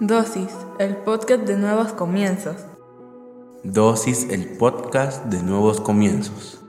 Dosis, el podcast de nuevos comienzos. Dosis, el podcast de nuevos comienzos.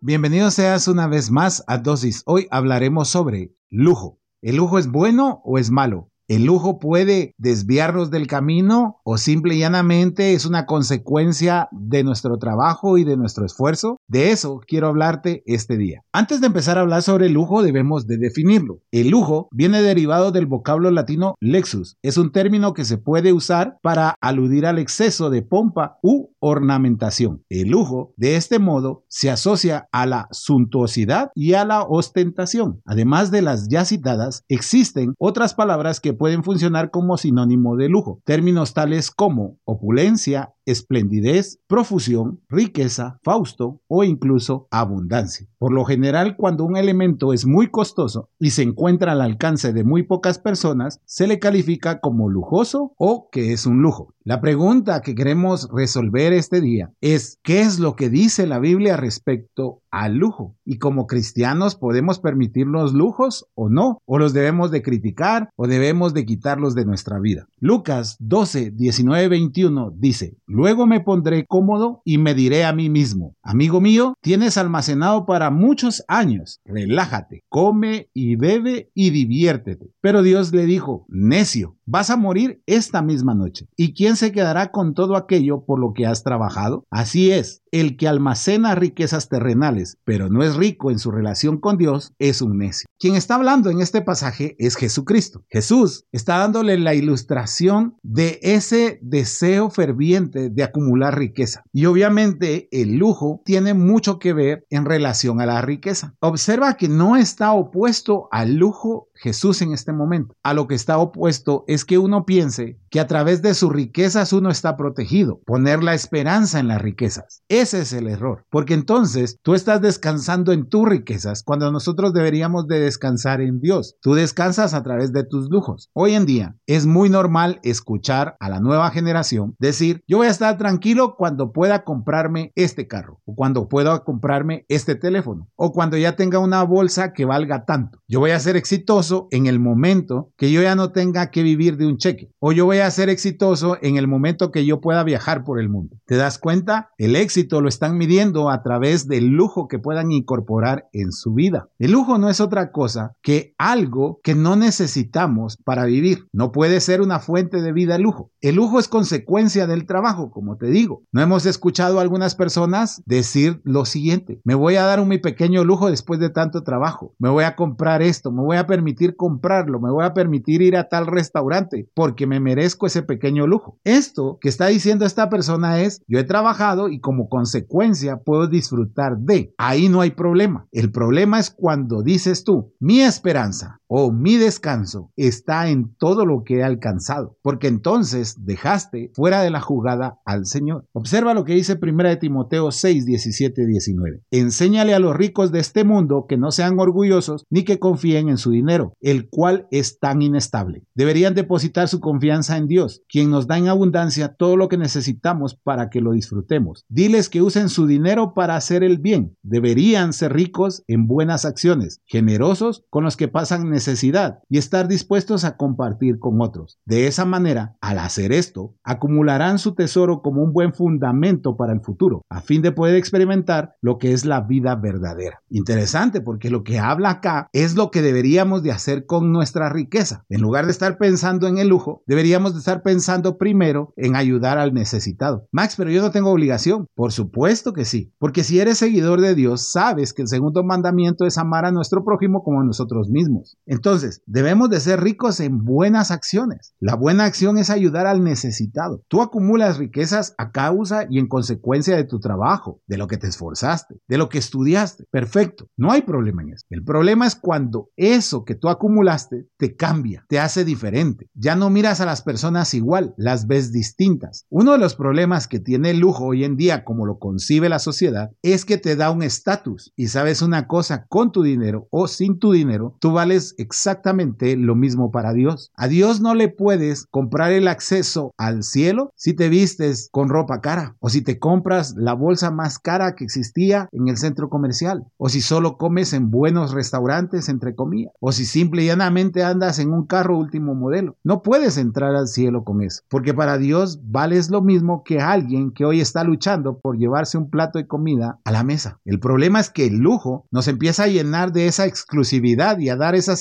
Bienvenido seas una vez más a Dosis. Hoy hablaremos sobre lujo. ¿El lujo es bueno o es malo? ¿El lujo puede desviarnos del camino o simple y llanamente es una consecuencia de nuestro trabajo y de nuestro esfuerzo? De eso quiero hablarte este día. Antes de empezar a hablar sobre lujo debemos de definirlo. El lujo viene derivado del vocablo latino lexus. Es un término que se puede usar para aludir al exceso de pompa u ornamentación. El lujo, de este modo, se asocia a la suntuosidad y a la ostentación. Además de las ya citadas, existen otras palabras que pueden funcionar como sinónimo de lujo. Términos tales como opulencia, esplendidez, profusión, riqueza, fausto o incluso abundancia. Por lo general, cuando un elemento es muy costoso y se encuentra al alcance de muy pocas personas, se le califica como lujoso o que es un lujo. La pregunta que queremos resolver este día es, ¿qué es lo que dice la Biblia respecto al lujo? Y como cristianos, ¿podemos permitirnos lujos o no? ¿O los debemos de criticar o debemos de quitarlos de nuestra vida? Lucas 12, 19, 21 dice, Luego me pondré cómodo y me diré a mí mismo, amigo mío, tienes almacenado para muchos años, relájate, come y bebe y diviértete. Pero Dios le dijo, necio, vas a morir esta misma noche. ¿Y quién se quedará con todo aquello por lo que has trabajado? Así es, el que almacena riquezas terrenales, pero no es rico en su relación con Dios, es un necio. Quien está hablando en este pasaje es Jesucristo. Jesús está dándole la ilustración de ese deseo ferviente de acumular riqueza. Y obviamente el lujo tiene mucho que ver en relación a la riqueza. Observa que no está opuesto al lujo Jesús en este momento. A lo que está opuesto es que uno piense que a través de sus riquezas uno está protegido, poner la esperanza en las riquezas. Ese es el error, porque entonces tú estás descansando en tus riquezas cuando nosotros deberíamos de descansar en Dios. Tú descansas a través de tus lujos. Hoy en día es muy normal escuchar a la nueva generación decir, yo voy a estar tranquilo cuando pueda comprarme este carro, o cuando pueda comprarme este teléfono, o cuando ya tenga una bolsa que valga tanto. Yo voy a ser exitoso en el momento que yo ya no tenga que vivir de un cheque. O yo voy a ser exitoso en el momento que yo pueda viajar por el mundo. ¿Te das cuenta? El éxito lo están midiendo a través del lujo que puedan incorporar en su vida. El lujo no es otra cosa que algo que no necesitamos para vivir. No puede ser una fuente de vida el lujo. El lujo es consecuencia del trabajo, como te digo. No hemos escuchado a algunas personas decir lo siguiente. Me voy a dar un pequeño lujo después de tanto trabajo. Me voy a comprar esto. Me voy a permitir comprarlo, me voy a permitir ir a tal restaurante porque me merezco ese pequeño lujo. Esto que está diciendo esta persona es, yo he trabajado y como consecuencia puedo disfrutar de. Ahí no hay problema. El problema es cuando dices tú, mi esperanza o mi descanso está en todo lo que he alcanzado, porque entonces dejaste fuera de la jugada al Señor. Observa lo que dice 1 de Timoteo 6, 17, 19. Enséñale a los ricos de este mundo que no sean orgullosos ni que confíen en su dinero el cual es tan inestable. Deberían depositar su confianza en Dios, quien nos da en abundancia todo lo que necesitamos para que lo disfrutemos. Diles que usen su dinero para hacer el bien. Deberían ser ricos en buenas acciones, generosos con los que pasan y estar dispuestos a compartir con otros. De esa manera, al hacer esto, acumularán su tesoro como un buen fundamento para el futuro, a fin de poder experimentar lo que es la vida verdadera. Interesante porque lo que habla acá es lo que deberíamos de hacer con nuestra riqueza. En lugar de estar pensando en el lujo, deberíamos de estar pensando primero en ayudar al necesitado. Max, pero yo no tengo obligación. Por supuesto que sí, porque si eres seguidor de Dios, sabes que el segundo mandamiento es amar a nuestro prójimo como a nosotros mismos. Entonces, debemos de ser ricos en buenas acciones. La buena acción es ayudar al necesitado. Tú acumulas riquezas a causa y en consecuencia de tu trabajo, de lo que te esforzaste, de lo que estudiaste. Perfecto, no hay problema en eso. El problema es cuando eso que tú acumulaste te cambia, te hace diferente. Ya no miras a las personas igual, las ves distintas. Uno de los problemas que tiene el lujo hoy en día, como lo concibe la sociedad, es que te da un estatus. Y sabes una cosa, con tu dinero o sin tu dinero, tú vales exactamente lo mismo para Dios. A Dios no le puedes comprar el acceso al cielo si te vistes con ropa cara o si te compras la bolsa más cara que existía en el centro comercial o si solo comes en buenos restaurantes entre comillas o si simple y llanamente andas en un carro último modelo. No puedes entrar al cielo con eso porque para Dios vales lo mismo que alguien que hoy está luchando por llevarse un plato de comida a la mesa. El problema es que el lujo nos empieza a llenar de esa exclusividad y a dar esa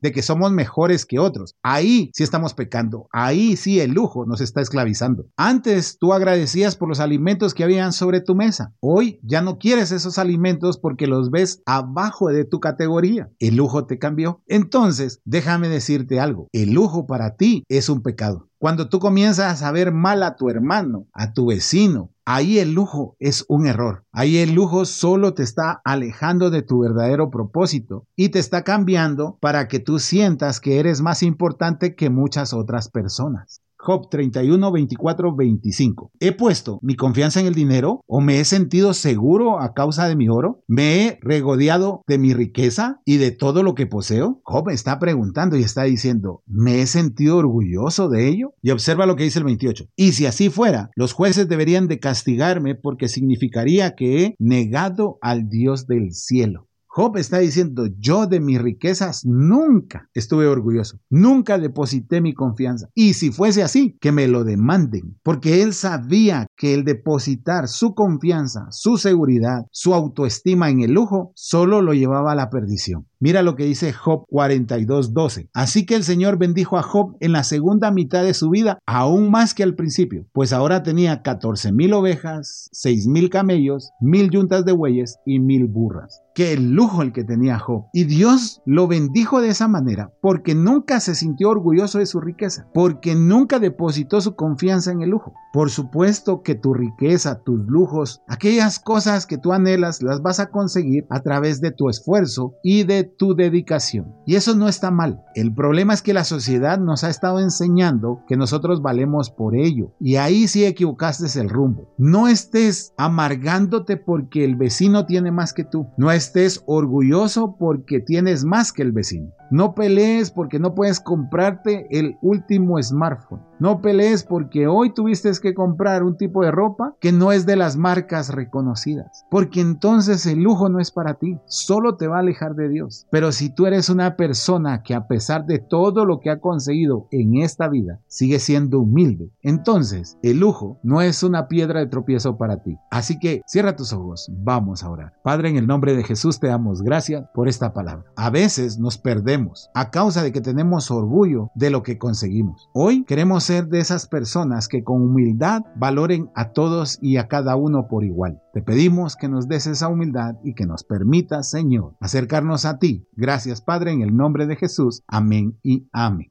de que somos mejores que otros. Ahí sí estamos pecando, ahí sí el lujo nos está esclavizando. Antes tú agradecías por los alimentos que habían sobre tu mesa. Hoy ya no quieres esos alimentos porque los ves abajo de tu categoría. El lujo te cambió. Entonces, déjame decirte algo. El lujo para ti es un pecado. Cuando tú comienzas a ver mal a tu hermano, a tu vecino, ahí el lujo es un error. Ahí el lujo solo te está alejando de tu verdadero propósito y te está cambiando para que tú sientas que eres más importante que muchas otras personas. Job 31, 24, 25. ¿He puesto mi confianza en el dinero o me he sentido seguro a causa de mi oro? ¿Me he regodeado de mi riqueza y de todo lo que poseo? Job está preguntando y está diciendo, ¿me he sentido orgulloso de ello? Y observa lo que dice el 28. Y si así fuera, los jueces deberían de castigarme porque significaría que he negado al Dios del cielo. Job está diciendo, yo de mis riquezas nunca estuve orgulloso, nunca deposité mi confianza. Y si fuese así, que me lo demanden, porque él sabía que el depositar su confianza, su seguridad, su autoestima en el lujo, solo lo llevaba a la perdición. Mira lo que dice Job 42:12. Así que el Señor bendijo a Job en la segunda mitad de su vida, aún más que al principio, pues ahora tenía 14 mil ovejas, 6 mil camellos, mil yuntas de bueyes y mil burras. Qué lujo el que tenía Job. Y Dios lo bendijo de esa manera porque nunca se sintió orgulloso de su riqueza, porque nunca depositó su confianza en el lujo. Por supuesto que tu riqueza, tus lujos, aquellas cosas que tú anhelas, las vas a conseguir a través de tu esfuerzo y de tu dedicación. Y eso no está mal. El problema es que la sociedad nos ha estado enseñando que nosotros valemos por ello. Y ahí sí equivocaste el rumbo. No estés amargándote porque el vecino tiene más que tú. No estés orgulloso porque tienes más que el vecino. No pelees porque no puedes comprarte el último smartphone. No pelees porque hoy tuviste que comprar un tipo de ropa que no es de las marcas reconocidas. Porque entonces el lujo no es para ti. Solo te va a alejar de Dios. Pero si tú eres una persona que a pesar de todo lo que ha conseguido en esta vida, sigue siendo humilde, entonces el lujo no es una piedra de tropiezo para ti. Así que cierra tus ojos. Vamos a orar. Padre, en el nombre de Jesús te damos gracias por esta palabra. A veces nos perdemos a causa de que tenemos orgullo de lo que conseguimos. Hoy queremos ser de esas personas que con humildad valoren a todos y a cada uno por igual. Te pedimos que nos des esa humildad y que nos permita, Señor, acercarnos a ti. Gracias, Padre, en el nombre de Jesús. Amén y amén.